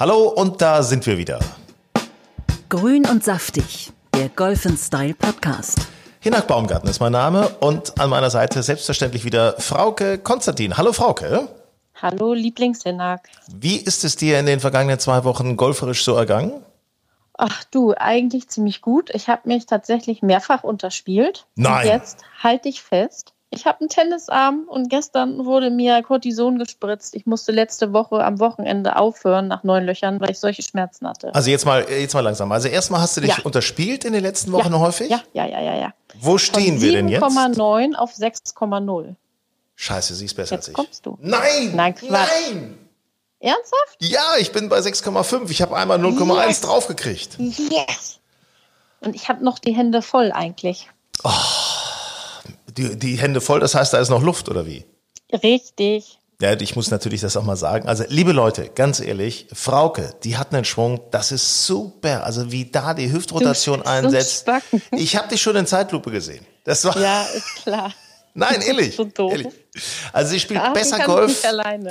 Hallo und da sind wir wieder. Grün und saftig, der Golf Style Podcast. Hinak Baumgarten ist mein Name und an meiner Seite selbstverständlich wieder Frauke Konstantin. Hallo Frauke. Hallo Lieblingshinak. Wie ist es dir in den vergangenen zwei Wochen golferisch so ergangen? Ach du, eigentlich ziemlich gut. Ich habe mich tatsächlich mehrfach unterspielt. Nein. Und jetzt halte ich fest. Ich habe einen Tennisarm und gestern wurde mir Cortison gespritzt. Ich musste letzte Woche am Wochenende aufhören nach neun Löchern, weil ich solche Schmerzen hatte. Also jetzt mal, jetzt mal langsam. Also erstmal hast du dich Ja. unterspielt in den letzten Wochen ja, häufig? Ja, ja, ja, ja, ja. Wo stehen wir denn jetzt? 7,9 auf 6,0 Scheiße, sie ist besser Jetzt als ich. kommst du. Nein! Nein, Quatsch. Nein! Ernsthaft? Ja, ich bin bei 6,5. Ich habe einmal 0,1 Yes. draufgekriegt. Yes! Und ich habe noch die Hände voll eigentlich. Die, die Hände voll, das heißt, da ist noch Luft, oder wie? Richtig. Ja, ich muss natürlich das auch mal sagen. Also, liebe Leute, ganz ehrlich, Frauke, die hat einen Schwung, das ist super. Also, wie da die Hüftrotation Du einsetzt. stark. Ich habe dich schon in Zeitlupe gesehen. Das war, Ja, ist klar. nein, ehrlich. So ehrlich. Also, sie spielt Ach, besser Golf,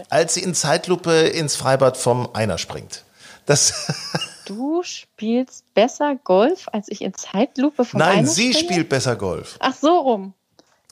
als sie in Zeitlupe ins Freibad vom Einer springt. Das, Du spielst besser Golf, als ich in Zeitlupe von nein, einer sie springe? spielt besser Golf. Ach so rum.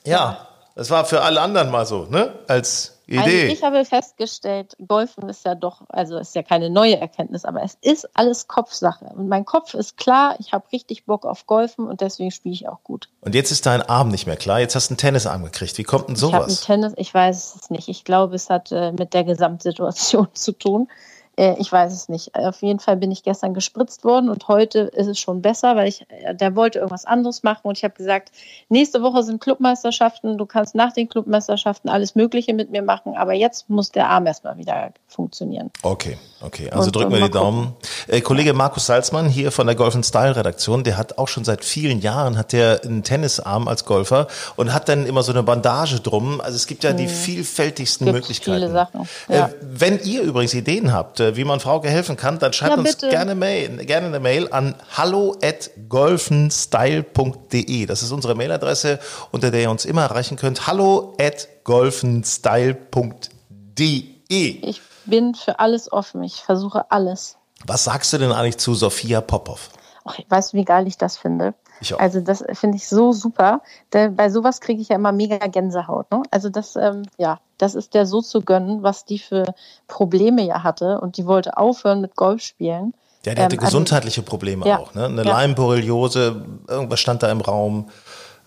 Ja, das war für alle anderen mal so, ne? Als Also Idee. ich habe festgestellt, Golfen ist ja doch, also ist ja keine neue Erkenntnis, aber es ist alles Kopfsache. Und mein Kopf ist klar, ich habe richtig Bock auf Golfen und deswegen spiele ich auch gut. Und jetzt ist dein Arm nicht mehr klar. Jetzt hast du einen Tennisarm gekriegt. Wie kommt denn Ich habe einen sowas? Tennis, ich weiß es nicht. Ich glaube, es hat äh, mit der Gesamtsituation zu tun. Äh, ich weiß es nicht. Auf jeden Fall bin ich gestern gespritzt worden und heute ist es schon besser, weil ich, äh, der wollte irgendwas anderes machen und ich habe gesagt, nächste Woche sind Clubmeisterschaften, du kannst nach den Clubmeisterschaften alles Mögliche mit mir machen, aber jetzt muss der Arm erstmal wieder funktionieren. Okay, okay. Also Und, drücken wir äh, die mal Daumen. Äh, Kollege Markus Salzmann hier von der Golf Style Redaktion, der hat auch schon seit vielen Jahren hat der einen Tennisarm als Golfer und hat dann immer so eine Bandage drum. Also es gibt ja die vielfältigsten Mhm. Gibt Möglichkeiten. viele Sachen, ja. Äh, wenn ihr übrigens Ideen habt, wie man Frauke helfen kann, dann schreibt Ja, uns gerne, Mail, gerne eine Mail an hallo@golfenstyle.de. Das ist unsere Mailadresse, unter der ihr uns immer erreichen könnt. hallo@golfenstyle.de. Ich bin für alles offen. Ich versuche alles. Was sagst du denn eigentlich zu Sophia Popov? Ach, weißt du, wie geil ich das finde? Ich auch. Also das finde ich so super. Denn bei sowas kriege ich ja immer mega Gänsehaut. Ne? Also das, ähm, ja, das ist der so zu gönnen, was die für Probleme ja hatte. Und die wollte aufhören mit Golf spielen. Ja, der hatte Ähm, also- gesundheitliche Probleme Ja. auch. Ne? Eine Ja. Leimborreliose, irgendwas stand da im Raum.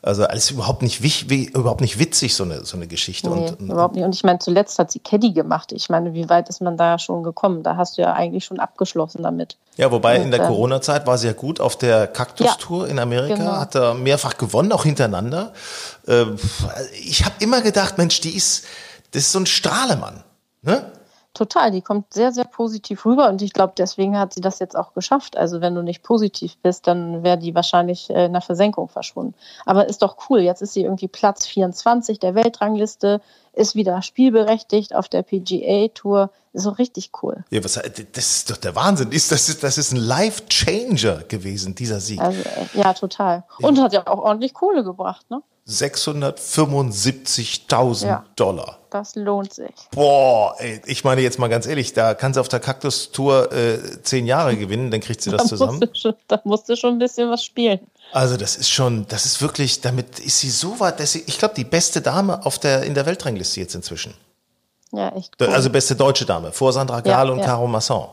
Also alles überhaupt nicht, wich, überhaupt nicht witzig, so eine, so eine Geschichte. Nee, und, und, überhaupt nicht. Und ich meine, zuletzt hat sie Caddy gemacht. Ich meine, wie weit ist man da schon gekommen? Da hast du ja eigentlich schon abgeschlossen damit. ja, wobei in und, der ähm, Corona-Zeit war sie ja gut auf der Kaktus-Tour in Amerika, genau. hat da mehrfach gewonnen, auch hintereinander. Ähm, Ich habe immer gedacht, Mensch, die ist, das ist so ein Strahlemann. Ne? Total, die kommt sehr, sehr positiv rüber und ich glaube, deswegen hat sie das jetzt auch geschafft. Also wenn du nicht positiv bist, dann wäre die wahrscheinlich äh, in der Versenkung verschwunden. Aber ist doch cool, jetzt ist sie irgendwie Platz 24 der Weltrangliste, ist wieder spielberechtigt auf der PGA-Tour. Ist so richtig cool. Ja, was, das ist doch der Wahnsinn. Ist, das, ist, das ist ein Life-Changer gewesen, dieser Sieg. Also äh, ja, total. Und hat ja auch ordentlich Kohle gebracht, ne? 675.000 Ja. Dollar. Das lohnt sich. Boah, ey, ich meine jetzt mal ganz ehrlich, da kann sie auf der Kaktus-Tour äh, zehn Jahre gewinnen, dann kriegt sie das Da zusammen. musst, schon, da musst du schon ein bisschen was spielen. Also das ist schon, das ist wirklich, damit ist sie so weit, dass sie, ich glaube, die beste Dame auf der, in der Weltrangliste jetzt inzwischen. Ja, echt cool. Also beste deutsche Dame, vor Sandra Gahl Ja, und ja. Caro Masson.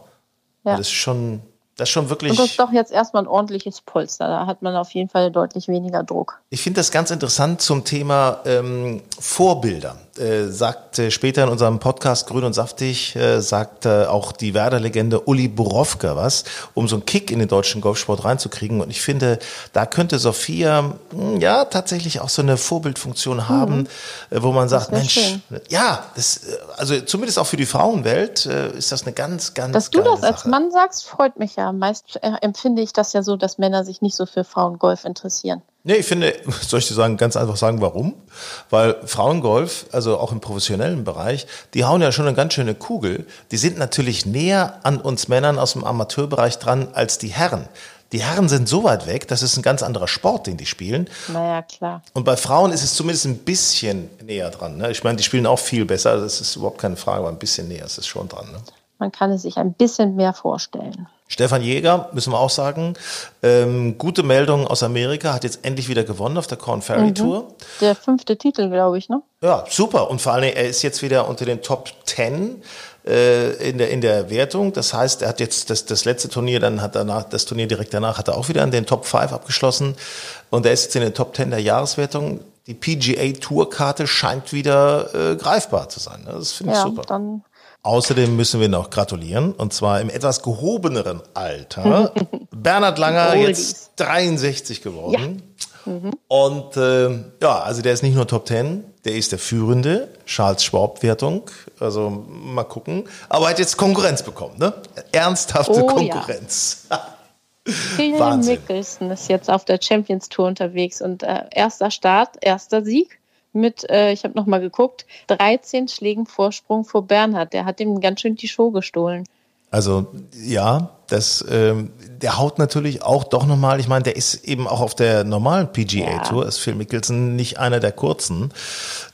Ja. Das ist schon, das ist schon wirklich. und das ist doch jetzt erstmal ein ordentliches Polster. Da hat man auf jeden Fall deutlich weniger Druck. Ich finde das ganz interessant zum Thema ähm, Vorbilder. Äh, sagt äh, später in unserem Podcast Grün und Saftig, äh, sagt äh, auch die Werder-Legende Uli Borowka was, um so einen Kick in den deutschen Golfsport reinzukriegen. Und ich finde, da könnte Sophia mh, ja tatsächlich auch so eine Vorbildfunktion haben, äh, wo man sagt, Mhm. Mensch, schön. ja, das, äh, also zumindest auch für die Frauenwelt äh, ist das eine ganz, ganz Dass du das als Sache. Mann sagst, freut mich ja. Meist äh, empfinde ich das ja so, dass Männer sich nicht so für Frauengolf interessieren. Nee, ich finde, soll ich dir sagen, ganz einfach sagen, warum? Weil Frauengolf, also auch im professionellen Bereich, die hauen ja schon eine ganz schöne Kugel. Die sind natürlich näher an uns Männern aus dem Amateurbereich dran als die Herren. Die Herren sind so weit weg, das ist ein ganz anderer Sport, den die spielen. Naja, klar. Und bei Frauen ist es zumindest ein bisschen näher dran. Ne? Ich meine, die spielen auch viel besser, das ist überhaupt keine Frage, aber ein bisschen näher ist es schon dran. Ne? man kann es sich ein bisschen mehr vorstellen. Stefan Jäger, müssen wir auch sagen, ähm, gute Meldung aus Amerika, hat jetzt endlich wieder gewonnen auf der Corn Ferry mhm. Tour. Der fünfte Titel, glaube ich, ne? Ja, super. Und vor allem, er ist jetzt wieder unter den Top Ten äh, in, der, in der Wertung. Das heißt, er hat jetzt das, das letzte Turnier, dann hat danach, das Turnier direkt danach, hat er auch wieder in den Top 5 abgeschlossen. Und er ist jetzt in den Top 10 der Jahreswertung. Die PGA Tourkarte scheint wieder äh, greifbar zu sein. Das finde ich ja, super. Dann Außerdem müssen wir noch gratulieren, und zwar im etwas gehobeneren Alter. Bernhard Langer, jetzt 63 geworden. Ja. Mhm. Und äh, ja, also der ist nicht nur Top 10, der ist der führende Charles Schwab-Wertung. Also mal gucken. Aber er hat jetzt Konkurrenz bekommen, ne? Ernsthafte oh, Konkurrenz. Ja. Phil Mickelson ist jetzt auf der Champions Tour unterwegs und äh, erster Start, erster Sieg mit, äh, ich habe nochmal geguckt, 13 Schlägen Vorsprung vor Bernhard. Der hat ihm ganz schön die Show gestohlen. Also ja, das, ähm, der haut natürlich auch doch nochmal, ich meine, der ist eben auch auf der normalen PGA-Tour, ja. ist Phil Mickelson nicht einer der kurzen.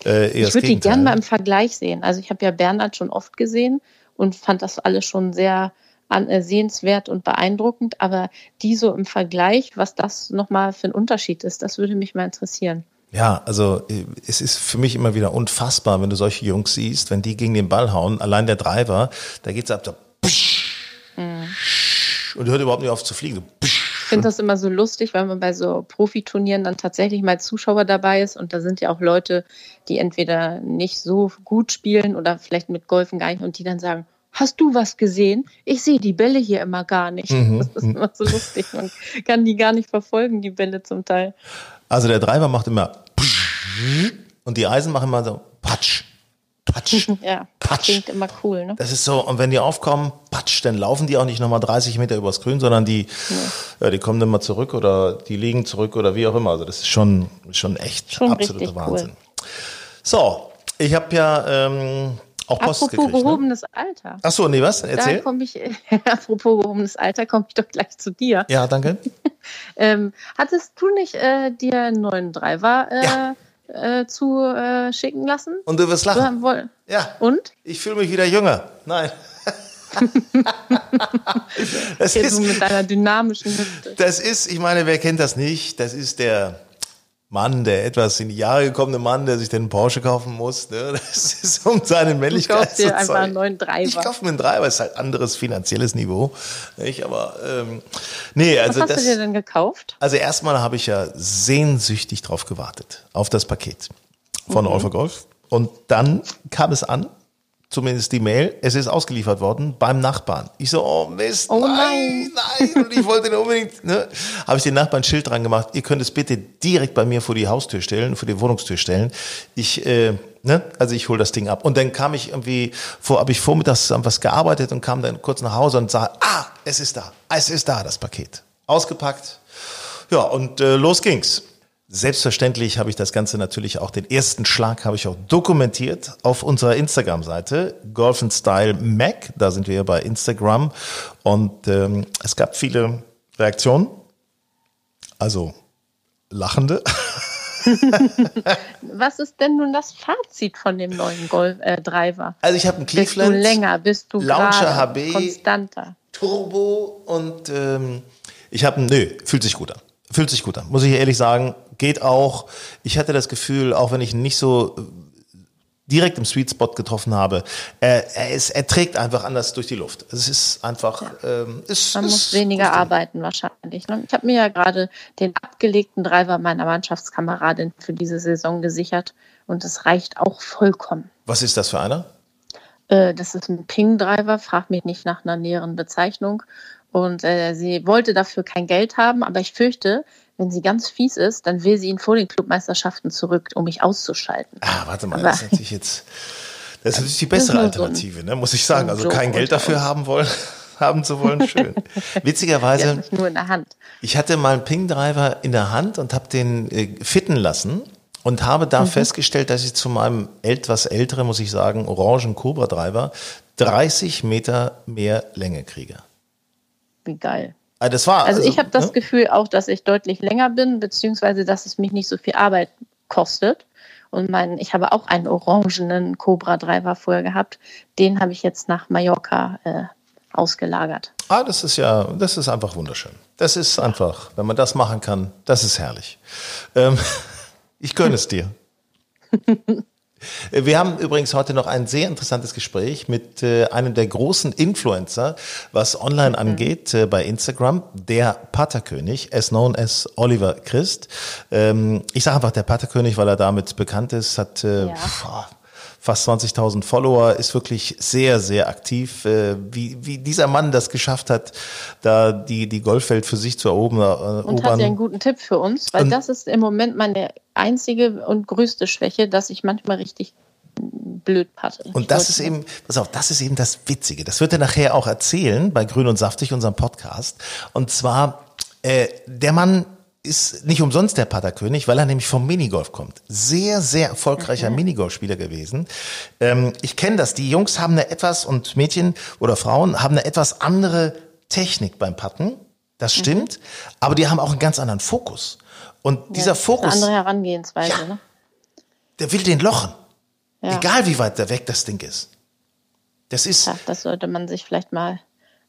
Äh, ich würde die gerne mal im Vergleich sehen. Also ich habe ja Bernhard schon oft gesehen und fand das alles schon sehr an, äh, sehenswert und beeindruckend, aber die so im Vergleich, was das nochmal für ein Unterschied ist, das würde mich mal interessieren. Ja, also äh, es ist für mich immer wieder unfassbar, wenn du solche Jungs siehst, wenn die gegen den Ball hauen, allein der Driver, da geht's ab so mhm. und hört überhaupt nicht auf zu fliegen. ich finde das immer so lustig, weil man bei so Profiturnieren dann tatsächlich mal Zuschauer dabei ist und da sind ja auch Leute, die entweder nicht so gut spielen oder vielleicht mit Golfen gar nicht und die dann sagen, hast du was gesehen? Ich sehe die Bälle hier immer gar nicht. Mhm. Das ist immer so lustig. Man kann die gar nicht verfolgen, die Bälle zum Teil. Also der Driver macht immer und die Eisen machen immer so patsch, patsch, ja, patsch. Klingt immer cool, ne? Das ist so, und wenn die aufkommen, patsch, dann laufen die auch nicht nochmal 30 Meter übers Grün, sondern die, nee. ja, die kommen dann mal zurück oder die liegen zurück oder wie auch immer. Also das ist schon, schon echt schon absoluter Wahnsinn. Cool. So, ich habe ja ähm, auch Post Apropos gekriegt, ne? gehobenes ne? Alter. Ach so, nee, was? Erzähl. Da komme ich, apropos gehobenes Alter, komme ich doch gleich zu dir. Ja, danke. ähm, hattest du nicht äh, dir einen neuen Driver äh, ja äh, zu äh, schicken lassen. Und du wirst lachen. Du, ja. Und? Ich fühle mich wieder jünger. Nein. das ist, mit deiner dynamischen Hüfte. Das ist, ich meine, wer kennt das nicht? Das ist der Mann, der etwas in die Jahre gekommene Mann, der sich den Porsche kaufen muss. Ne? Das ist um seine Männlichkeit zu zeigen. einfach einen neuen Driver. Ich kaufe mir einen Driver, ist halt anderes finanzielles Niveau. Nicht? Aber ähm, nee, also Was hast das, du dir denn gekauft? Also erstmal habe ich ja sehnsüchtig drauf gewartet, auf das Paket von mhm. All for Golf. Und dann kam es an zumindest die Mail, es ist ausgeliefert worden beim Nachbarn. Ich so, oh Mist, oh nein, nein, nein. Und ich wollte den unbedingt, ne? Habe ich den Nachbarn ein Schild dran gemacht, ihr könnt es bitte direkt bei mir vor die Haustür stellen, vor die Wohnungstür stellen. Ich, äh, ne? Also ich hole das Ding ab. Und dann kam ich irgendwie, vor, habe ich vormittags was gearbeitet und kam dann kurz nach Hause und sah, ah, es ist da, es ist da, das Paket. Ausgepackt. Ja, und äh, los ging's. Selbstverständlich habe ich das Ganze natürlich auch, den ersten Schlag habe ich auch dokumentiert auf unserer Instagram-Seite, Golf Style Mac, da sind wir bei Instagram und ähm, es gab viele Reaktionen, also lachende. Was ist denn nun das Fazit von dem neuen Golf äh, Driver? Also ich habe einen Cleveland. Bist du länger, bist du Launcher HB, konstanter. Turbo und ähm, ich habe, nö, fühlt sich gut an. Fühlt sich gut an, muss ich ehrlich sagen. Geht auch. Ich hatte das Gefühl, auch wenn ich nicht so äh, direkt im Sweet Spot getroffen habe, er, er, ist, er trägt einfach anders durch die Luft. Es ist einfach. Ja. Ähm, ist, Man ist muss weniger gut. arbeiten wahrscheinlich. Ne? Ich habe mir ja gerade den abgelegten Driver meiner Mannschaftskameradin für diese Saison gesichert und es reicht auch vollkommen. Was ist das für einer? Äh, das ist ein Ping-Driver, frag mich nicht nach einer näheren Bezeichnung. Und äh, sie wollte dafür kein Geld haben, aber ich fürchte, wenn sie ganz fies ist, dann will sie ihn vor den Clubmeisterschaften zurück, um mich auszuschalten. Ah, warte mal, aber, das ist natürlich jetzt, das ist natürlich die bessere Alternative, ne, muss ich sagen. Also kein Geld dafür haben wollen. haben zu wollen, schön. Witzigerweise, nur in der Hand. ich hatte mal einen Ping-Driver in der Hand und habe den äh, fitten lassen und habe da mhm. festgestellt, dass ich zu meinem etwas älteren, muss ich sagen, orangen Cobra-Driver 30 Meter mehr Länge kriege. Wie geil. Das war, also, also ich habe das ne? Gefühl auch, dass ich deutlich länger bin, beziehungsweise dass es mich nicht so viel Arbeit kostet. Und mein, ich habe auch einen orangenen Cobra Driver vorher gehabt. Den habe ich jetzt nach Mallorca äh, ausgelagert. Ah, das ist ja, das ist einfach wunderschön. Das ist einfach, wenn man das machen kann, das ist herrlich. Ähm, ich gönne es dir. Wir haben übrigens heute noch ein sehr interessantes Gespräch mit äh, einem der großen Influencer, was online mhm. angeht, äh, bei Instagram, der Paterkönig, as known as Oliver Christ. Ähm, ich sage einfach der Paterkönig, weil er damit bekannt ist, hat äh, ja fast 20.000 Follower, ist wirklich sehr, sehr aktiv. Äh, wie, wie dieser Mann das geschafft hat, da die, die Golfwelt für sich zu erobern. Äh, und hat ja einen guten Tipp für uns, weil das ist im Moment meine einzige und größte Schwäche, dass ich manchmal richtig blöd patte. Und das ist eben, pass auf, das ist eben das Witzige. Das wird er nachher auch erzählen bei Grün und Saftig, unserem Podcast. Und zwar, äh, der Mann ist nicht umsonst der Paterkönig, weil er nämlich vom Minigolf kommt. Sehr, sehr erfolgreicher mhm. Minigolfspieler gewesen. Ähm, ich kenne das. Die Jungs haben eine etwas und Mädchen oder Frauen haben eine etwas andere Technik beim Patten. Das mhm. stimmt. Mhm. Aber die haben auch einen ganz anderen Fokus. Und ja, dieser Fokus. Eine andere Herangehensweise, ja, ne? Der will den lochen. Ja. Egal wie weit da weg das Ding ist. Das ist. Das sollte man sich vielleicht mal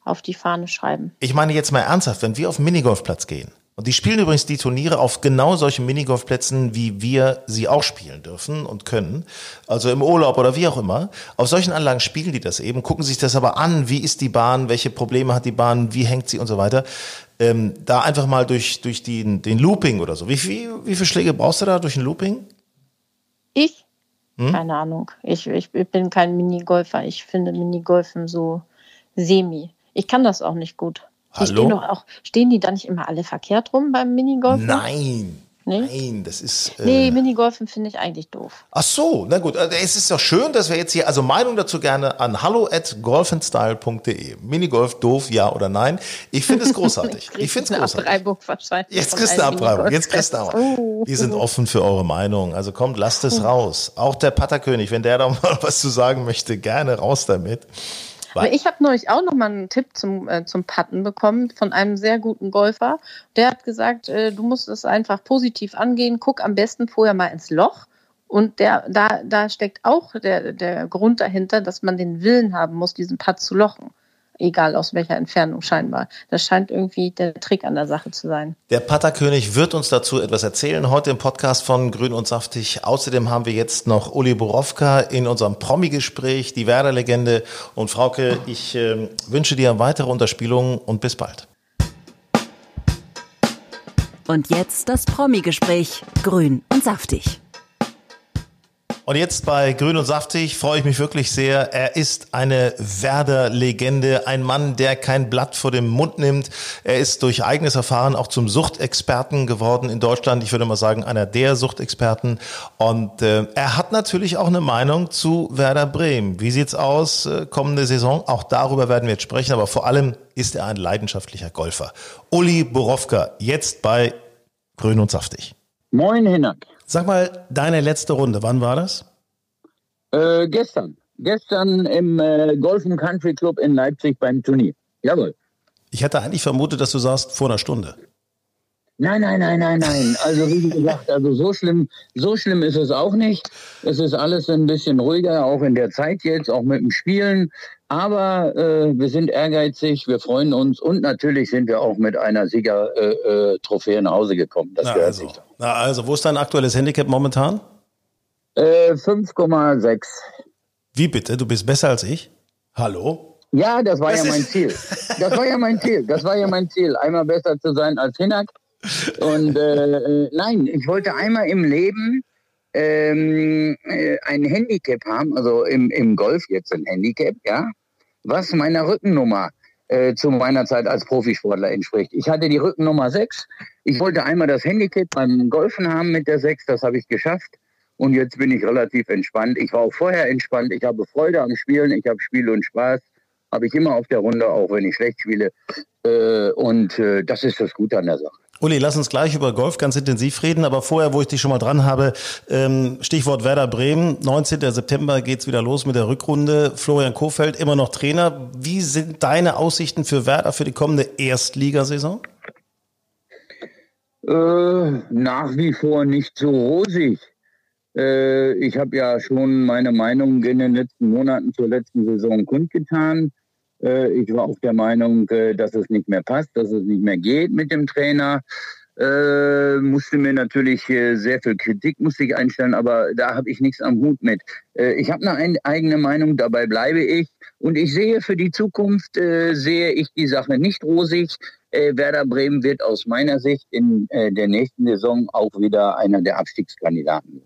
auf die Fahne schreiben. Ich meine jetzt mal ernsthaft, wenn wir auf den Minigolfplatz gehen und die spielen übrigens die Turniere auf genau solchen Minigolfplätzen, wie wir sie auch spielen dürfen und können. Also im Urlaub oder wie auch immer. Auf solchen Anlagen spielen die das eben, gucken sich das aber an, wie ist die Bahn, welche Probleme hat die Bahn, wie hängt sie und so weiter. Ähm, da einfach mal durch, durch den, den Looping oder so. Wie, wie, wie viele Schläge brauchst du da durch ein Looping? Ich? Hm? Keine Ahnung. Ich, ich bin kein Minigolfer. Ich finde Minigolfen so semi. Ich kann das auch nicht gut. Hallo? Stehen, doch auch, stehen die da nicht immer alle verkehrt rum beim Minigolf? Nein. Nee? Nein, das ist. Äh nee, Minigolfen finde ich eigentlich doof. Ach so, na gut. Also, es ist doch schön, dass wir jetzt hier, also Meinung dazu gerne an hallo at golfandstyle.de. Minigolf doof, ja oder nein? Ich finde es großartig. ich finde es großartig. Abreibung wahrscheinlich. Jetzt kriegst du eine Abreibung. Jetzt kriegst du auch. Oh. Wir sind offen für eure Meinung. Also kommt, lasst es raus. Auch der Patterkönig, wenn der da mal was zu sagen möchte, gerne raus damit. Aber ich habe neulich auch noch mal einen Tipp zum, äh, zum Patten bekommen von einem sehr guten Golfer. Der hat gesagt, äh, du musst es einfach positiv angehen. Guck am besten vorher mal ins Loch. Und der, da, da steckt auch der, der Grund dahinter, dass man den Willen haben muss, diesen Putt zu lochen egal aus welcher Entfernung scheinbar. Das scheint irgendwie der Trick an der Sache zu sein. Der Patterkönig wird uns dazu etwas erzählen, heute im Podcast von Grün und Saftig. Außerdem haben wir jetzt noch Uli Borowka in unserem Promi-Gespräch, die Werder-Legende. Und Frauke, ich äh, wünsche dir weitere Unterspielungen und bis bald. Und jetzt das Promi-Gespräch, Grün und Saftig. Und jetzt bei Grün und Saftig freue ich mich wirklich sehr. Er ist eine Werder-Legende, ein Mann, der kein Blatt vor dem Mund nimmt. Er ist durch eigenes Erfahren auch zum Suchtexperten geworden in Deutschland. Ich würde mal sagen, einer der Suchtexperten. Und äh, er hat natürlich auch eine Meinung zu Werder Bremen. Wie sieht's aus äh, kommende Saison? Auch darüber werden wir jetzt sprechen. Aber vor allem ist er ein leidenschaftlicher Golfer. Uli Borowka, jetzt bei Grün und Saftig. Moin, Hinak. Sag mal, deine letzte Runde, wann war das? Äh, gestern. Gestern im äh, Golf Country Club in Leipzig beim Turnier. Jawohl. Ich hätte eigentlich vermutet, dass du sagst, vor einer Stunde. Nein, nein, nein, nein, nein. Also wie gesagt, also so schlimm, so schlimm ist es auch nicht. Es ist alles ein bisschen ruhiger, auch in der Zeit jetzt, auch mit dem Spielen. Aber äh, wir sind ehrgeizig, wir freuen uns und natürlich sind wir auch mit einer Siegertrophäe äh, äh, nach Hause gekommen. Das Na gehört also. sich. Na also, wo ist dein aktuelles Handicap momentan? Äh, 5,6. Wie bitte? Du bist besser als ich? Hallo? Ja, das war das ja mein Ziel. Das war ja mein Ziel. Das war ja mein Ziel, einmal besser zu sein als Hinak. Und äh, äh, nein, ich wollte einmal im Leben ähm, äh, ein Handicap haben, also im, im Golf jetzt ein Handicap, ja, was meiner Rückennummer äh, zu meiner Zeit als Profisportler entspricht. Ich hatte die Rückennummer 6. Ich wollte einmal das Handicap beim Golfen haben mit der 6, das habe ich geschafft. Und jetzt bin ich relativ entspannt. Ich war auch vorher entspannt. Ich habe Freude am Spielen. Ich habe Spiel und Spaß. Habe ich immer auf der Runde, auch wenn ich schlecht spiele. Äh, und äh, das ist das Gute an der Sache. Uli, lass uns gleich über Golf ganz intensiv reden, aber vorher, wo ich dich schon mal dran habe, ähm, Stichwort Werder Bremen, 19. September geht's wieder los mit der Rückrunde. Florian Kofeld immer noch Trainer. Wie sind deine Aussichten für Werder für die kommende Erstligasaison? Äh, nach wie vor nicht so rosig. Äh, ich habe ja schon meine Meinung in den letzten Monaten zur letzten Saison kundgetan. Äh, ich war auch der Meinung, äh, dass es nicht mehr passt, dass es nicht mehr geht mit dem Trainer. Äh, musste mir natürlich äh, sehr viel Kritik musste ich einstellen, aber da habe ich nichts am Hut mit. Äh, ich habe eine ein, eigene Meinung, dabei bleibe ich und ich sehe für die Zukunft äh, sehe ich die Sache nicht rosig. Äh, Werder Bremen wird aus meiner Sicht in äh, der nächsten Saison auch wieder einer der Abstiegskandidaten.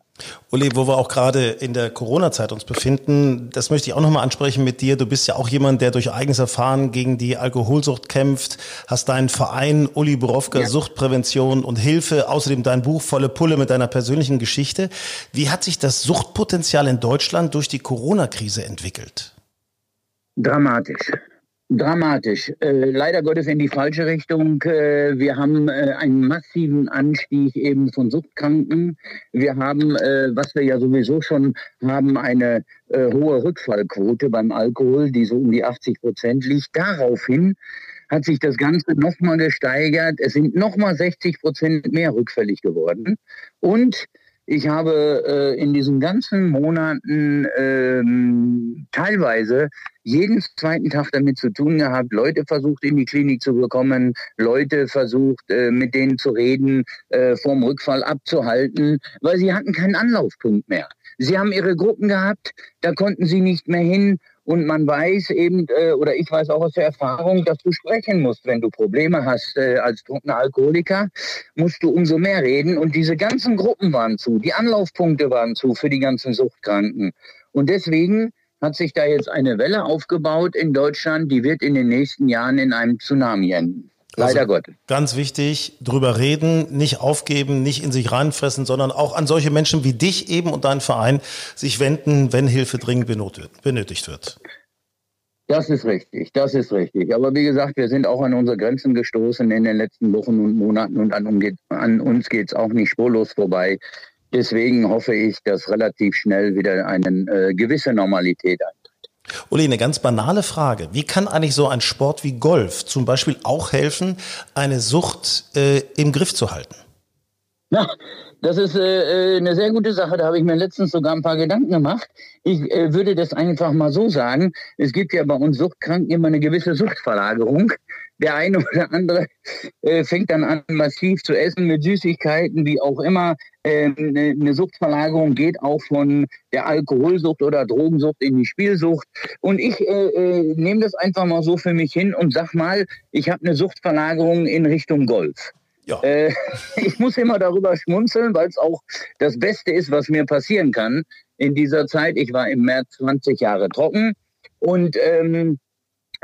Uli, wo wir auch gerade in der Corona-Zeit uns befinden, das möchte ich auch nochmal ansprechen mit dir. Du bist ja auch jemand, der durch eigenes Erfahren gegen die Alkoholsucht kämpft, hast deinen Verein Uli Borowka ja. Suchtprävention und Hilfe, außerdem dein Buch Volle Pulle mit deiner persönlichen Geschichte. Wie hat sich das Suchtpotenzial in Deutschland durch die Corona-Krise entwickelt? Dramatisch. Dramatisch. Äh, leider Gottes in die falsche Richtung. Äh, wir haben äh, einen massiven Anstieg eben von Suchtkranken. Wir haben, äh, was wir ja sowieso schon haben, eine äh, hohe Rückfallquote beim Alkohol, die so um die 80 Prozent liegt. Daraufhin hat sich das Ganze nochmal gesteigert. Es sind nochmal 60 Prozent mehr rückfällig geworden. Und ich habe äh, in diesen ganzen Monaten ähm, teilweise jeden zweiten Tag damit zu tun gehabt, Leute versucht in die Klinik zu bekommen, Leute versucht äh, mit denen zu reden, äh, vom Rückfall abzuhalten, weil sie hatten keinen Anlaufpunkt mehr. Sie haben ihre Gruppen gehabt, da konnten sie nicht mehr hin und man weiß eben, äh, oder ich weiß auch aus der Erfahrung, dass du sprechen musst, wenn du Probleme hast als trunkener Alkoholiker, musst du umso mehr reden. Und diese ganzen Gruppen waren zu, die Anlaufpunkte waren zu für die ganzen Suchtkranken. Und deswegen hat sich da jetzt eine Welle aufgebaut in Deutschland, die wird in den nächsten Jahren in einem Tsunami enden. Leider also, Gott. Ganz wichtig, drüber reden, nicht aufgeben, nicht in sich reinfressen, sondern auch an solche Menschen wie dich eben und deinen Verein sich wenden, wenn Hilfe dringend benötigt wird. Das ist richtig, das ist richtig. Aber wie gesagt, wir sind auch an unsere Grenzen gestoßen in den letzten Wochen und Monaten und an, an uns geht es auch nicht spurlos vorbei. Deswegen hoffe ich, dass relativ schnell wieder eine äh, gewisse Normalität eintritt. Uli, eine ganz banale Frage. Wie kann eigentlich so ein Sport wie Golf zum Beispiel auch helfen, eine Sucht äh, im Griff zu halten? Ja, das ist äh, äh, eine sehr gute Sache. Da habe ich mir letztens sogar ein paar Gedanken gemacht. Ich äh, würde das einfach mal so sagen. Es gibt ja bei uns Suchtkranken immer eine gewisse Suchtverlagerung. Der eine oder andere äh, fängt dann an, massiv zu essen mit Süßigkeiten, wie auch immer. Ähm, eine, eine Suchtverlagerung geht auch von der Alkoholsucht oder Drogensucht in die Spielsucht. Und ich äh, äh, nehme das einfach mal so für mich hin und sag mal, ich habe eine Suchtverlagerung in Richtung Golf. Ja. Äh, ich muss immer darüber schmunzeln, weil es auch das Beste ist, was mir passieren kann in dieser Zeit. Ich war im März 20 Jahre trocken und ähm,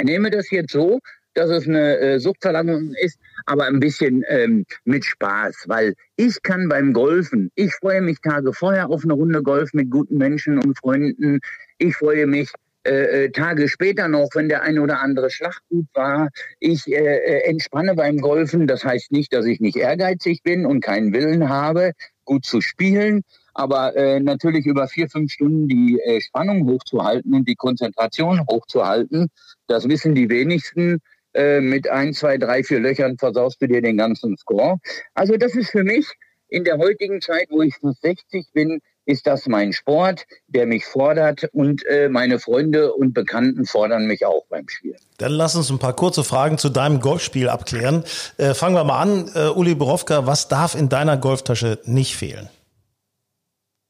nehme das jetzt so, dass es eine äh, Suchtverlangung ist, aber ein bisschen ähm, mit Spaß, weil ich kann beim Golfen, ich freue mich Tage vorher auf eine Runde Golf mit guten Menschen und Freunden. Ich freue mich äh, äh, Tage später noch, wenn der ein oder andere Schlag gut war. Ich äh, äh, entspanne beim Golfen. Das heißt nicht, dass ich nicht ehrgeizig bin und keinen Willen habe, gut zu spielen. Aber äh, natürlich über vier, fünf Stunden die äh, Spannung hochzuhalten und die Konzentration hochzuhalten, das wissen die wenigsten. Äh, mit ein, zwei, drei, vier Löchern versaust du dir den ganzen Score. Also das ist für mich in der heutigen Zeit, wo ich fast 60 bin, ist das mein Sport, der mich fordert und äh, meine Freunde und Bekannten fordern mich auch beim Spielen. Dann lass uns ein paar kurze Fragen zu deinem Golfspiel abklären. Äh, fangen wir mal an. Äh, Uli Borowka, was darf in deiner Golftasche nicht fehlen?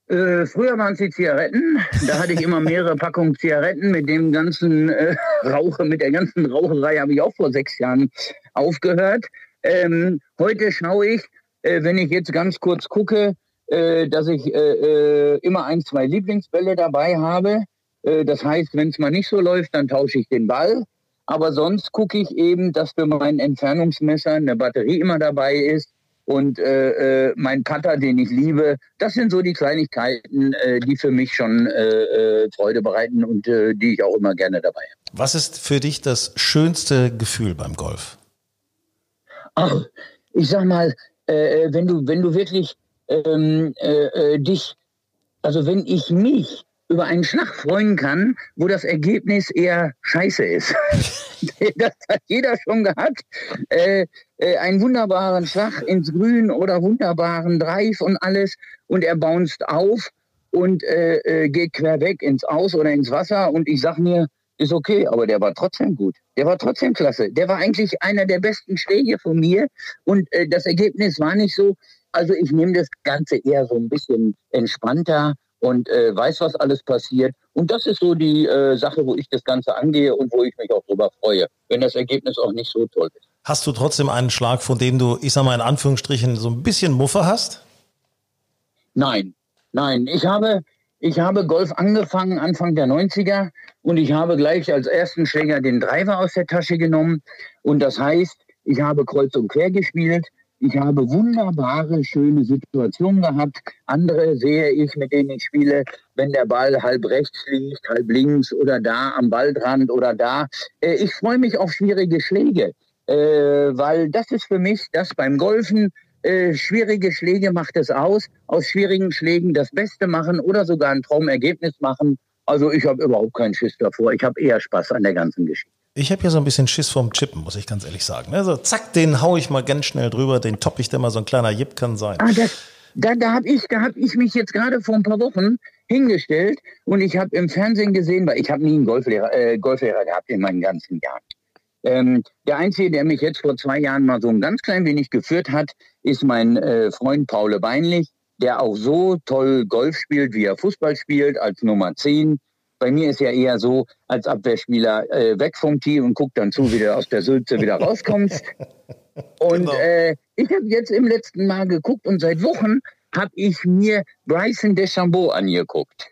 Äh, früher waren es die Zigaretten. Da hatte ich immer mehrere Packungen Zigaretten. Mit dem ganzen äh, Rauche, mit der ganzen Raucherei habe ich auch vor sechs Jahren aufgehört. Ähm, heute schaue ich, äh, wenn ich jetzt ganz kurz gucke, äh, dass ich äh, äh, immer ein, zwei Lieblingsbälle dabei habe. Das heißt, wenn es mal nicht so läuft, dann tausche ich den Ball. Aber sonst gucke ich eben, dass für mein Entfernungsmesser eine Batterie immer dabei ist und äh, äh, mein Cutter, den ich liebe. Das sind so die Kleinigkeiten, äh, die für mich schon äh, Freude bereiten und äh, die ich auch immer gerne dabei habe. Was ist für dich das schönste Gefühl beim Golf? Ach, ich sag mal, äh, wenn du wenn du wirklich ähm, äh, äh, dich, also wenn ich mich über einen Schlag freuen kann, wo das Ergebnis eher scheiße ist. das hat jeder schon gehabt. Äh, äh, einen wunderbaren Schlag ins Grün oder wunderbaren Drive und alles und er bounced auf und äh, äh, geht quer weg ins Aus oder ins Wasser und ich sag mir, ist okay, aber der war trotzdem gut. Der war trotzdem klasse. Der war eigentlich einer der besten Schläge von mir und äh, das Ergebnis war nicht so. Also ich nehme das Ganze eher so ein bisschen entspannter und äh, weiß, was alles passiert. Und das ist so die äh, Sache, wo ich das Ganze angehe und wo ich mich auch drüber freue, wenn das Ergebnis auch nicht so toll ist. Hast du trotzdem einen Schlag, von dem du, ich sag mal in Anführungsstrichen, so ein bisschen Muffe hast? Nein, nein. Ich habe, ich habe Golf angefangen Anfang der 90er und ich habe gleich als ersten Schläger den Driver aus der Tasche genommen. Und das heißt, ich habe kreuz und quer gespielt. Ich habe wunderbare, schöne Situationen gehabt. Andere sehe ich, mit denen ich spiele, wenn der Ball halb rechts liegt, halb links oder da am Waldrand oder da. Äh, ich freue mich auf schwierige Schläge, äh, weil das ist für mich das beim Golfen. Äh, schwierige Schläge macht es aus. Aus schwierigen Schlägen das Beste machen oder sogar ein Traumergebnis machen. Also ich habe überhaupt keinen Schiss davor. Ich habe eher Spaß an der ganzen Geschichte. Ich habe ja so ein bisschen Schiss vorm Chippen, muss ich ganz ehrlich sagen. Also zack, den hau ich mal ganz schnell drüber, den topp ich da mal, so ein kleiner Jip kann sein. Ah, das, da da habe ich, hab ich mich jetzt gerade vor ein paar Wochen hingestellt und ich habe im Fernsehen gesehen, weil ich habe nie einen Golflehrer, äh, Golflehrer gehabt in meinen ganzen Jahren. Ähm, der Einzige, der mich jetzt vor zwei Jahren mal so ein ganz klein wenig geführt hat, ist mein äh, Freund Paul Beinlich, der auch so toll Golf spielt, wie er Fußball spielt, als Nummer 10 bei mir ist ja eher so, als Abwehrspieler äh, weg vom Tee und guck dann zu, wie du aus der Sülze wieder rauskommst. Und genau. äh, ich habe jetzt im letzten Mal geguckt und seit Wochen habe ich mir Bryson DeChambeau angeguckt.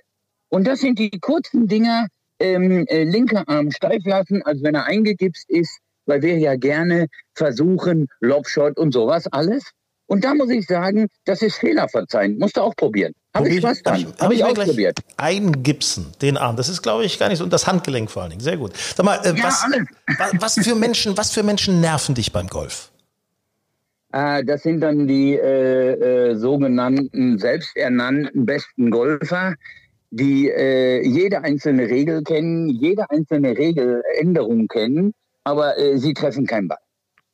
Und das sind die kurzen Dinger, ähm, äh, linker Arm steif lassen, als wenn er eingegipst ist, weil wir ja gerne versuchen, Lobshot und sowas alles. Und da muss ich sagen, das ist Fehler verzeihen. Musst du auch probieren. Habe ich Spaß dran. Habe hab ich, auch probiert. Eingipsen, den Arm. Das ist, glaube ich, gar nicht so. Und das Handgelenk vor allen Dingen. Sehr gut. Sag mal, äh, ja, was, was, für Menschen, was für Menschen nerven dich beim Golf? Äh, das sind dann die äh, äh, sogenannten selbsternannten besten Golfer, die äh, jede einzelne Regel kennen, jede einzelne Regeländerung kennen, aber äh, sie treffen keinen Ball.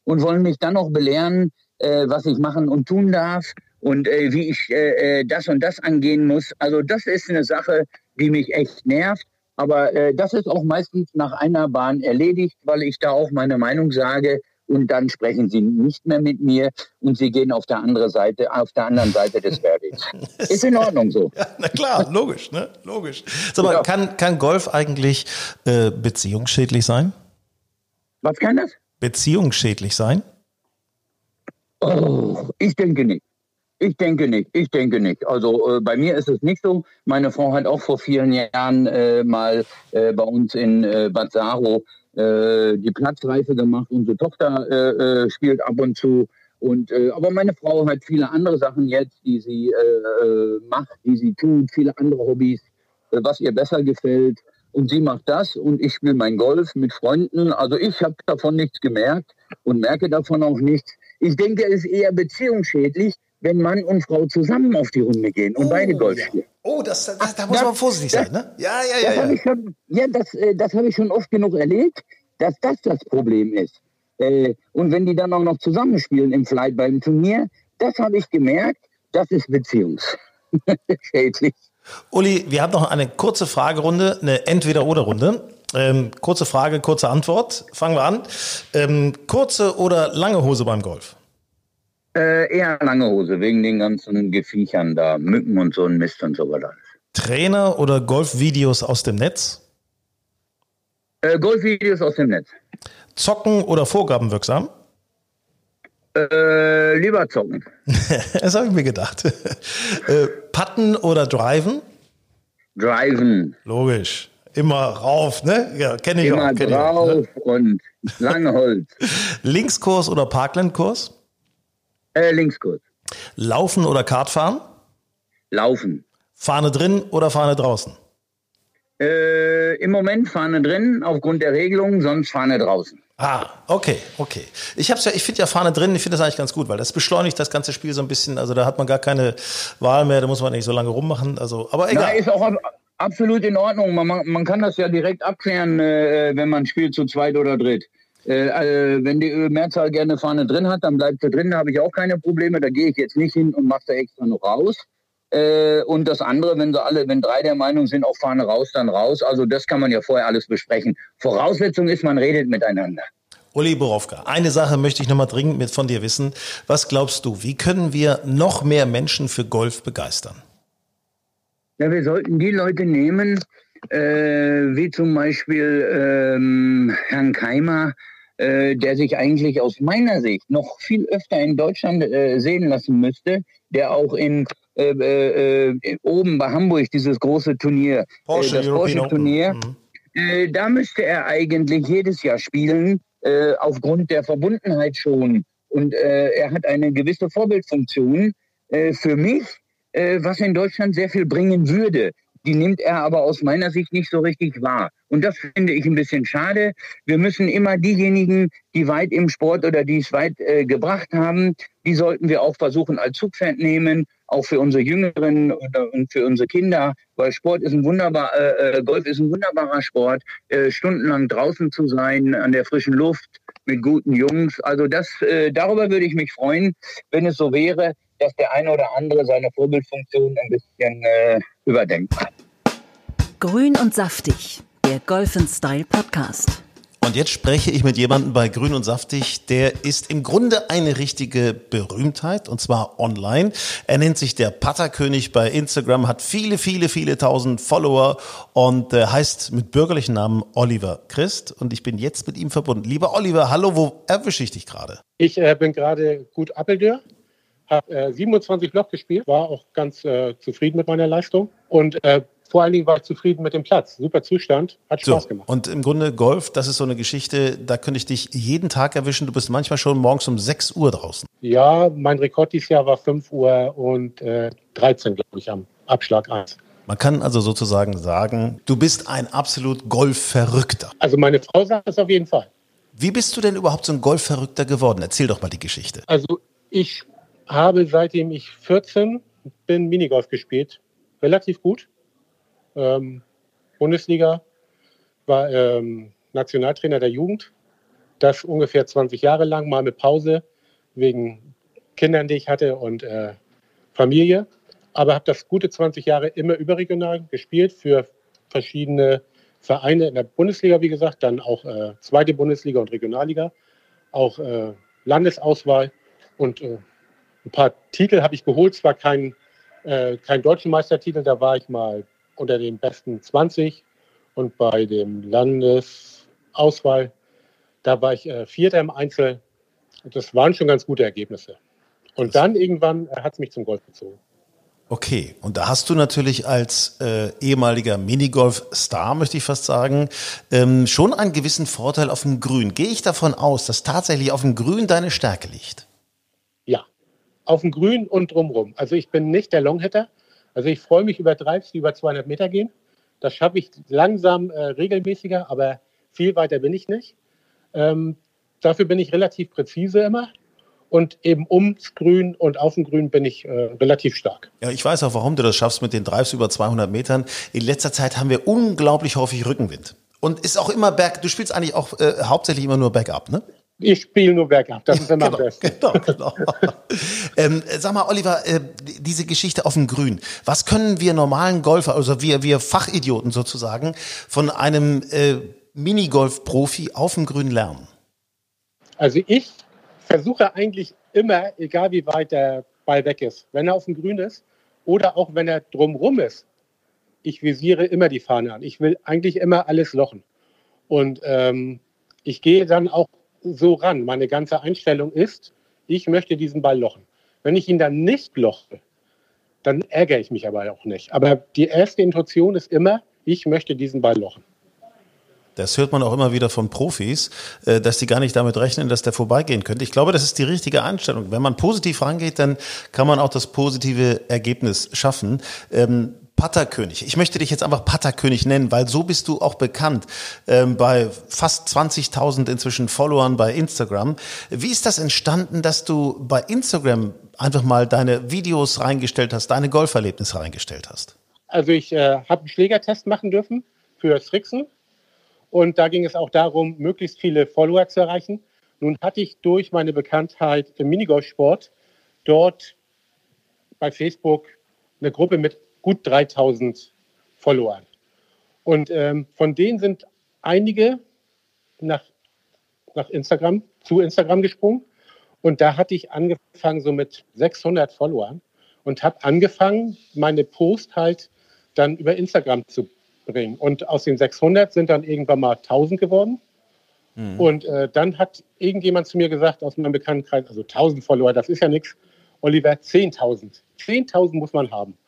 Und wollen mich dann noch belehren, was ich machen und tun darf und äh, wie ich äh, äh, das und das angehen muss. Also das ist eine Sache, die mich echt nervt. Aber äh, das ist auch meistens nach einer Bahn erledigt, weil ich da auch meine Meinung sage und dann sprechen sie nicht mehr mit mir und sie gehen auf der andere Seite, auf der anderen Seite des Fairways. ist in Ordnung so. Ja, na klar, logisch, ne? Logisch. Sag mal, ja. kann, kann Golf eigentlich äh, beziehungsschädlich sein? Was kann das? Beziehungsschädlich sein? Oh, ich denke nicht. Ich denke nicht, ich denke nicht. Also äh, bei mir ist es nicht so. Meine Frau hat auch vor vielen Jahren äh, mal äh, bei uns in äh, Bad Saro äh, die Platzreife gemacht. Unsere Tochter äh, äh, spielt ab und zu. Und aber meine Frau hat viele andere Sachen jetzt, die sie macht, die sie tut, viele andere Hobbys, was ihr besser gefällt. Und sie macht das und ich spiele mein Golf mit Freunden. Also ich habe davon nichts gemerkt und merke davon auch nichts. Ich denke, es ist eher beziehungsschädlich, wenn Mann und Frau zusammen auf die Runde gehen und oh, beide Golf spielen. Ja. Oh, das, das, da muss das, man vorsichtig sein, ne? Ja, ja, ja. Das ja. habe ich schon, ja, das, äh, das habe ich schon oft genug erlebt, dass das das Problem ist. Äh, und wenn die dann auch noch zusammenspielen im Flight beim Turnier, das habe ich gemerkt, das ist beziehungsschädlich. Uli, wir haben noch eine kurze Fragerunde, eine Entweder-Oder-Runde. Ähm, kurze Frage, kurze Antwort. Fangen wir an. Ähm, kurze oder lange Hose beim Golf? Äh, eher lange Hose, wegen den ganzen Gefiechern da, Mücken und so ein Mist und so weiter. Trainer oder Golfvideos aus dem Netz? Äh, Golfvideos aus dem Netz. Zocken oder vorgabenwirksam? Äh, lieber zocken. das habe ich mir gedacht. äh, Putten oder driven? Driven. Logisch. Immer rauf, ne? Ja, kenne ich Immer auch. Kenn drauf ich auch, ne? und lange Holz. Linkskurs oder Parklandkurs? Äh, Linkskurs. Laufen oder Kartfahren? Laufen. Fahne drin oder Fahne draußen? Äh, Im Moment Fahne drin, aufgrund der Regelung, sonst Fahne draußen. Ah, okay, okay. Ich hab's ja, ich finde ja Fahne drin, ich finde das eigentlich ganz gut, weil das beschleunigt das ganze Spiel so ein bisschen. Also da hat man gar keine Wahl mehr, da muss man nicht so lange rummachen. Also, aber egal. Na, ist auch absolut in Ordnung. Man, man kann das ja direkt abklären, äh, wenn man spielt zu zweit oder dritt. Äh, äh, wenn die Mehrzahl gerne Fahne drin hat, dann bleibt sie drin, da habe ich auch keine Probleme. Da gehe ich jetzt nicht hin und mache sie extra noch raus. Äh, und das andere, wenn sie alle, wenn drei der Meinung sind, auch fahren raus, dann raus. Also das kann man ja vorher alles besprechen. Voraussetzung ist, man redet miteinander. Uli Borowka, eine Sache möchte ich nochmal dringend mit von dir wissen. Was glaubst du, wie können wir noch mehr Menschen für Golf begeistern? Ja, wir sollten die Leute nehmen, äh, wie zum Beispiel ähm, Herrn Keimer, äh, der sich eigentlich aus meiner Sicht noch viel öfter in Deutschland äh, sehen lassen müsste, der auch in äh, äh, äh, oben bei Hamburg dieses große Turnier, Porsche, das Porsche-Turnier, Mhm. da müsste er eigentlich jedes Jahr spielen, aufgrund der Verbundenheit schon. Und er hat eine gewisse Vorbildfunktion für mich, was in Deutschland sehr viel bringen würde die nimmt er aber aus meiner Sicht nicht so richtig wahr. Und das finde ich ein bisschen schade. Wir müssen immer diejenigen, die weit im Sport oder die es weit äh, gebracht haben, die sollten wir auch versuchen als Zugpferd nehmen, auch für unsere Jüngeren und für unsere Kinder, weil Sport ist ein wunderbar, äh, äh, Golf ist ein wunderbarer Sport, äh, stundenlang draußen zu sein, an der frischen Luft mit guten Jungs. Also das, äh, darüber würde ich mich freuen, wenn es so wäre, dass der eine oder andere seine Vorbildfunktion ein bisschen äh, überdenkt. Grün und saftig, der Golf Style Podcast. Und jetzt spreche ich mit jemandem bei Grün und Saftig, der ist im Grunde eine richtige Berühmtheit und zwar online. Er nennt sich der Patterkönig bei Instagram, hat viele, viele, viele tausend Follower und äh, heißt mit bürgerlichen Namen Oliver Christ. Und ich bin jetzt mit ihm verbunden. Lieber Oliver, hallo, wo erwische ich dich gerade? Ich äh, bin gerade gut Appeldür, habe äh, 27 Loch gespielt, war auch ganz äh, zufrieden mit meiner Leistung und äh, vor allen Dingen war ich zufrieden mit dem Platz. Super Zustand, hat Spaß so, gemacht. Und im Grunde Golf, das ist so eine Geschichte, da könnte ich dich jeden Tag erwischen. Du bist manchmal schon morgens um 6 Uhr draußen. Ja, mein Rekord dieses Jahr war 5 Uhr und äh, 13, glaube ich, am Abschlag 1. Man kann also sozusagen sagen, du bist ein absolut Golfverrückter. Also meine Frau sagt es auf jeden Fall. Wie bist du denn überhaupt so ein Golfverrückter geworden? Erzähl doch mal die Geschichte. Also ich habe seitdem ich 14 bin Minigolf gespielt. Relativ gut. Ähm, Bundesliga, war ähm, Nationaltrainer der Jugend. Das ungefähr 20 Jahre lang, mal mit Pause wegen Kindern, die ich hatte und äh, Familie. Aber habe das gute 20 Jahre immer überregional gespielt für verschiedene Vereine in der Bundesliga, wie gesagt, dann auch äh, zweite Bundesliga und Regionalliga, auch äh, Landesauswahl und äh, ein paar Titel habe ich geholt, zwar kein, äh, kein deutschen Meistertitel, da war ich mal unter den besten 20 und bei dem Landesauswahl, da war ich äh, Vierter im Einzel. Das waren schon ganz gute Ergebnisse. Und dann irgendwann äh, hat es mich zum Golf gezogen. Okay, und da hast du natürlich als äh, ehemaliger Minigolf-Star, möchte ich fast sagen, ähm, schon einen gewissen Vorteil auf dem Grün. Gehe ich davon aus, dass tatsächlich auf dem Grün deine Stärke liegt? Auf dem Grün und drumrum. Also ich bin nicht der Longhitter. Also ich freue mich über Drives, die über 200 Meter gehen. Das schaffe ich langsam äh, regelmäßiger, aber viel weiter bin ich nicht. Ähm, dafür bin ich relativ präzise immer. Und eben ums Grün und auf dem Grün bin ich äh, relativ stark. Ja, ich weiß auch, warum du das schaffst mit den Drives über 200 Metern. In letzter Zeit haben wir unglaublich häufig Rückenwind. Und ist auch immer berg, du spielst eigentlich auch äh, hauptsächlich immer nur bergab, ne? Ich spiele nur bergab, das ist immer genau, am besten. Genau, genau. ähm, sag mal, Oliver, äh, diese Geschichte auf dem Grün. Was können wir normalen Golfer, also wir, wir Fachidioten sozusagen, von einem äh, Minigolf-Profi auf dem Grün lernen? Also ich versuche eigentlich immer, egal wie weit der Ball weg ist, wenn er auf dem Grün ist oder auch wenn er drumrum ist, ich visiere immer die Fahne an. Ich will eigentlich immer alles lochen. Und ähm, ich gehe dann auch so ran. Meine ganze Einstellung ist, ich möchte diesen Ball lochen. Wenn ich ihn dann nicht loche, dann ärgere ich mich aber auch nicht. Aber die erste Intuition ist immer, ich möchte diesen Ball lochen. Das hört man auch immer wieder von Profis, äh, dass die gar nicht damit rechnen, dass der vorbeigehen könnte. Ich glaube, das ist die richtige Einstellung. Wenn man positiv rangeht, dann kann man auch das positive Ergebnis schaffen. Patterkönig. Ich möchte dich jetzt einfach Patterkönig nennen, weil so bist du auch bekannt ähm, bei fast 20.000 inzwischen Followern bei Instagram. Wie ist das entstanden, dass du bei Instagram einfach mal deine Videos reingestellt hast, deine Golferlebnisse reingestellt hast? Also ich äh, habe einen Schlägertest machen dürfen für Strixen und da ging es auch darum, möglichst viele Follower zu erreichen. Nun hatte ich durch meine Bekanntheit im Minigolfsport dort bei Facebook eine Gruppe mit gut 3000 Followern. Und ähm, von denen sind einige nach, nach Instagram, zu Instagram gesprungen. Und da hatte ich angefangen so mit 600 Followern und habe angefangen, meine Post halt dann über Instagram zu bringen. Und aus den 600 sind dann irgendwann mal 1000 geworden. Mhm. Und äh, dann hat irgendjemand zu mir gesagt aus meinem Bekanntenkreis, also 1000 Follower, das ist ja nichts. Oliver, 10.000. 10.000 muss man haben.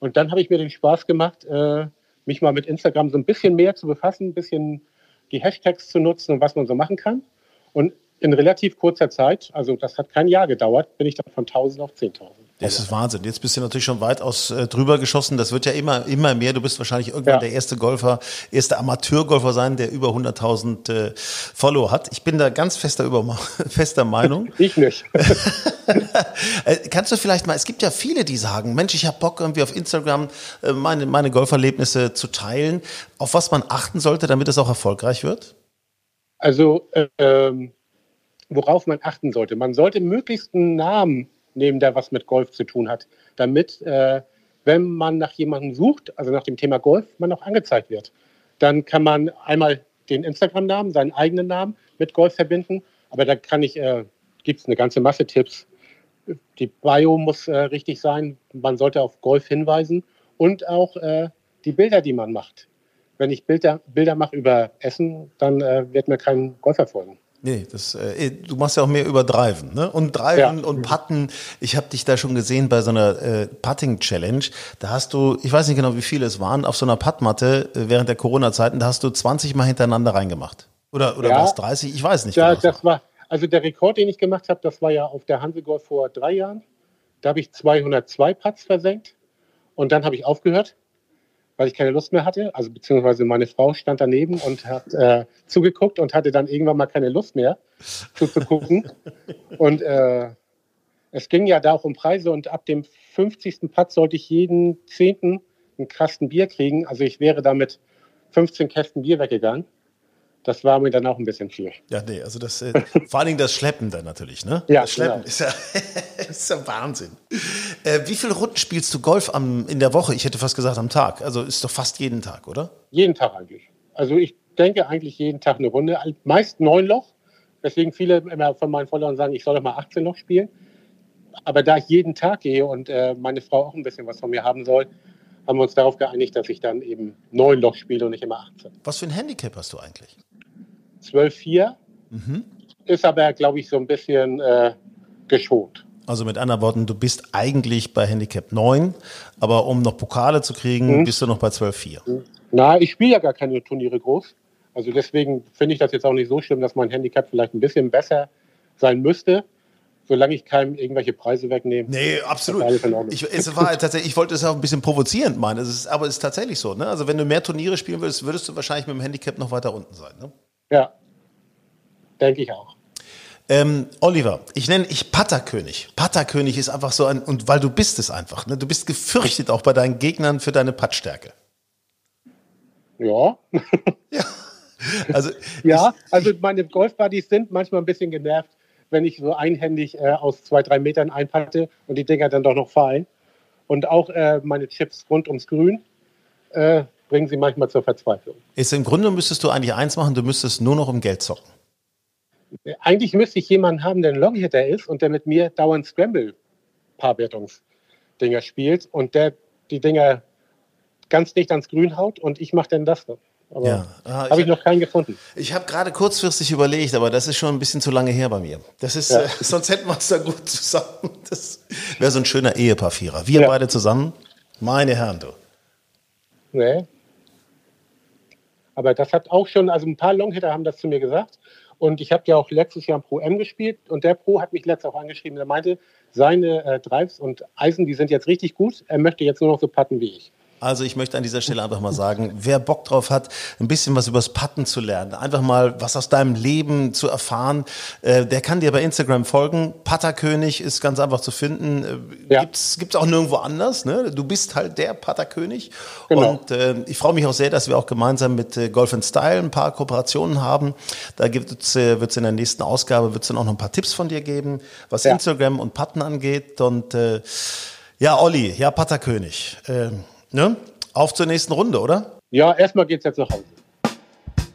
Und dann habe ich mir den Spaß gemacht, äh, mich mal mit Instagram so ein bisschen mehr zu befassen, ein bisschen die Hashtags zu nutzen und was man so machen kann. Und in relativ kurzer Zeit, also das hat kein Jahr gedauert, bin ich dann von 1000 auf 10.000. Das ist Wahnsinn. Jetzt bist du natürlich schon weitaus äh, drüber geschossen. Das wird ja immer, immer mehr. Du bist wahrscheinlich irgendwann ja. der erste Golfer, erste Amateurgolfer sein, der über 100.000 äh, Follower hat. Ich bin da ganz fester, über, fester Meinung. ich nicht. äh, kannst du vielleicht mal, es gibt ja viele, die sagen, Mensch, ich habe Bock irgendwie auf Instagram äh, meine, meine Golferlebnisse zu teilen. Auf was man achten sollte, damit es auch erfolgreich wird? Also, ähm, worauf man achten sollte. Man sollte möglichst einen Namen nehmen, der was mit Golf zu tun hat, damit, äh, wenn man nach jemandem sucht, also nach dem Thema Golf, man auch angezeigt wird. Dann kann man einmal den Instagram-Namen, seinen eigenen Namen mit Golf verbinden, aber da kann ich, äh, gibt es eine ganze Masse Tipps. Die Bio muss äh, richtig sein, man sollte auf Golf hinweisen und auch äh, die Bilder, die man macht. Wenn ich Bilder, Bilder mache über Essen, dann äh, wird mir kein Golf erfolgen. Nee, das, äh, du machst ja auch mehr über Driven, ne? Und Driven ja. und Putten. Ich habe dich da schon gesehen bei so einer äh, Putting-Challenge. Da hast du, ich weiß nicht genau, wie viele es waren, auf so einer Puttmatte äh, während der Corona-Zeiten, da hast du 20 Mal hintereinander reingemacht. Oder, oder ja, war es 30? Ich weiß nicht. Ja, genau. das war, also der Rekord, den ich gemacht habe, das war ja auf der Hansegolf vor drei Jahren. Da habe ich 202 Putts versenkt und dann habe ich aufgehört weil ich keine Lust mehr hatte. Also beziehungsweise meine Frau stand daneben und hat äh, zugeguckt und hatte dann irgendwann mal keine Lust mehr zuzugucken. und äh, es ging ja da auch um Preise und ab dem 50. Putt sollte ich jeden Zehnten einen Kasten Bier kriegen. Also ich wäre damit 15 Kästen Bier weggegangen das war mir dann auch ein bisschen viel. Ja, nee, also das, äh, vor allen Dingen das Schleppen dann natürlich, ne? Ja, das Schleppen genau. ist, ja, ist ja Wahnsinn. Äh, wie viele Runden spielst du Golf am, in der Woche? Ich hätte fast gesagt am Tag. Also ist doch fast jeden Tag, oder? Jeden Tag eigentlich. Also ich denke eigentlich jeden Tag eine Runde. Meist neun Loch. Deswegen viele immer von meinen Followern sagen, ich soll doch mal 18 Loch spielen. Aber da ich jeden Tag gehe und äh, meine Frau auch ein bisschen was von mir haben soll, haben wir uns darauf geeinigt, dass ich dann eben neun Loch spiele und nicht immer 18. Was für ein Handicap hast du eigentlich? 12,4. Mhm. Ist aber, glaube ich, so ein bisschen äh, geschont. Also mit anderen Worten, du bist eigentlich bei Handicap 9, aber um noch Pokale zu kriegen, mhm. bist du noch bei 12,4. Na, ich spiele ja gar keine Turniere groß. Also deswegen finde ich das jetzt auch nicht so schlimm, dass mein Handicap vielleicht ein bisschen besser sein müsste solange ich keinem irgendwelche Preise wegnehme. Nee, absolut. Ich, es war tatsächlich, ich wollte es auch ein bisschen provozierend meinen, es ist, aber es ist tatsächlich so. Ne? Also wenn du mehr Turniere spielen würdest, würdest du wahrscheinlich mit dem Handicap noch weiter unten sein. Ne? Ja, denke ich auch. Ähm, Oliver, ich nenne ich Patterkönig. Patterkönig ist einfach so ein, und weil du bist es einfach, ne? Du bist gefürchtet auch bei deinen Gegnern für deine Puttstärke. Ja. ja. Also, ja, also meine Golfbuddies sind manchmal ein bisschen genervt, wenn ich so einhändig äh, aus zwei, drei Metern einpatte und die Dinger dann doch noch fallen. Und auch äh, meine Chips rund ums Grün äh, bringen sie manchmal zur Verzweiflung. Ist im Grunde müsstest du eigentlich eins machen, du müsstest nur noch um Geld zocken. Eigentlich müsste ich jemanden haben, der ein Longhitter ist und der mit mir dauernd Scramble-Paarwertungsdinger spielt und der die Dinger ganz dicht ans Grün haut und ich mache dann das. Aber ja. Ah, habe ich noch keinen gefunden. Ich habe gerade kurzfristig überlegt, aber das ist schon ein bisschen zu lange her bei mir. Das ist, ja. äh, sonst hätten wir es da gut zusammen. Das wäre so ein schöner Ehepaar-Vierer. Wir ja. beide zusammen, meine Herren, du. Nee, aber das hat auch schon, also ein paar Longhitter haben das zu mir gesagt. Und ich habe ja auch letztes Jahr im Pro M gespielt und der Pro hat mich letztes auch angeschrieben. Der meinte, seine äh, Drives und Eisen, die sind jetzt richtig gut. Er möchte jetzt nur noch so putten wie ich. Also ich möchte an dieser Stelle einfach mal sagen, wer Bock drauf hat, ein bisschen was übers Patten zu lernen, einfach mal was aus deinem Leben zu erfahren, äh, der kann dir bei Instagram folgen. Patterkönig ist ganz einfach zu finden. Äh, ja. Gibt's gibt's auch nirgendwo anders. Ne? Du bist halt der Patterkönig. Genau. Und äh, ich freue mich auch sehr, dass wir auch gemeinsam mit äh, Golf Style ein paar Kooperationen haben. Da gibt's, äh, wird es in der nächsten Ausgabe wird's dann auch noch ein paar Tipps von dir geben, was ja. Instagram und Patten angeht. Und äh, Ja, Olli, ja, Patterkönig. Ähm, ne? Auf zur nächsten Runde, oder? Ja, erstmal geht's jetzt nach Hause.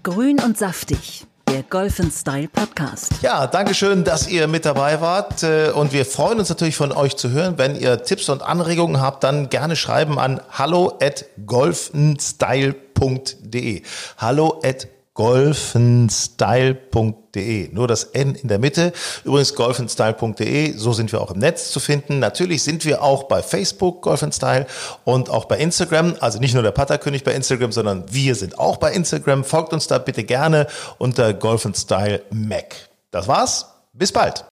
Grün und saftig, der Golf Style Podcast. Ja, Dankeschön, dass ihr mit dabei wart. Äh, und wir freuen uns natürlich von euch zu hören. Wenn ihr Tipps und Anregungen habt, dann gerne schreiben an hallo at golfenstyle.de. Hallo at golfenstyle.de. Nur das N in der Mitte. Übrigens golfenstyle.de, so sind wir auch im Netz zu finden. Natürlich sind wir auch bei Facebook Golfenstyle und auch bei Instagram. Also nicht nur der Patterkönig bei Instagram, sondern wir sind auch bei Instagram. Folgt uns da bitte gerne unter Golfenstyle Mac. Das war's. Bis bald.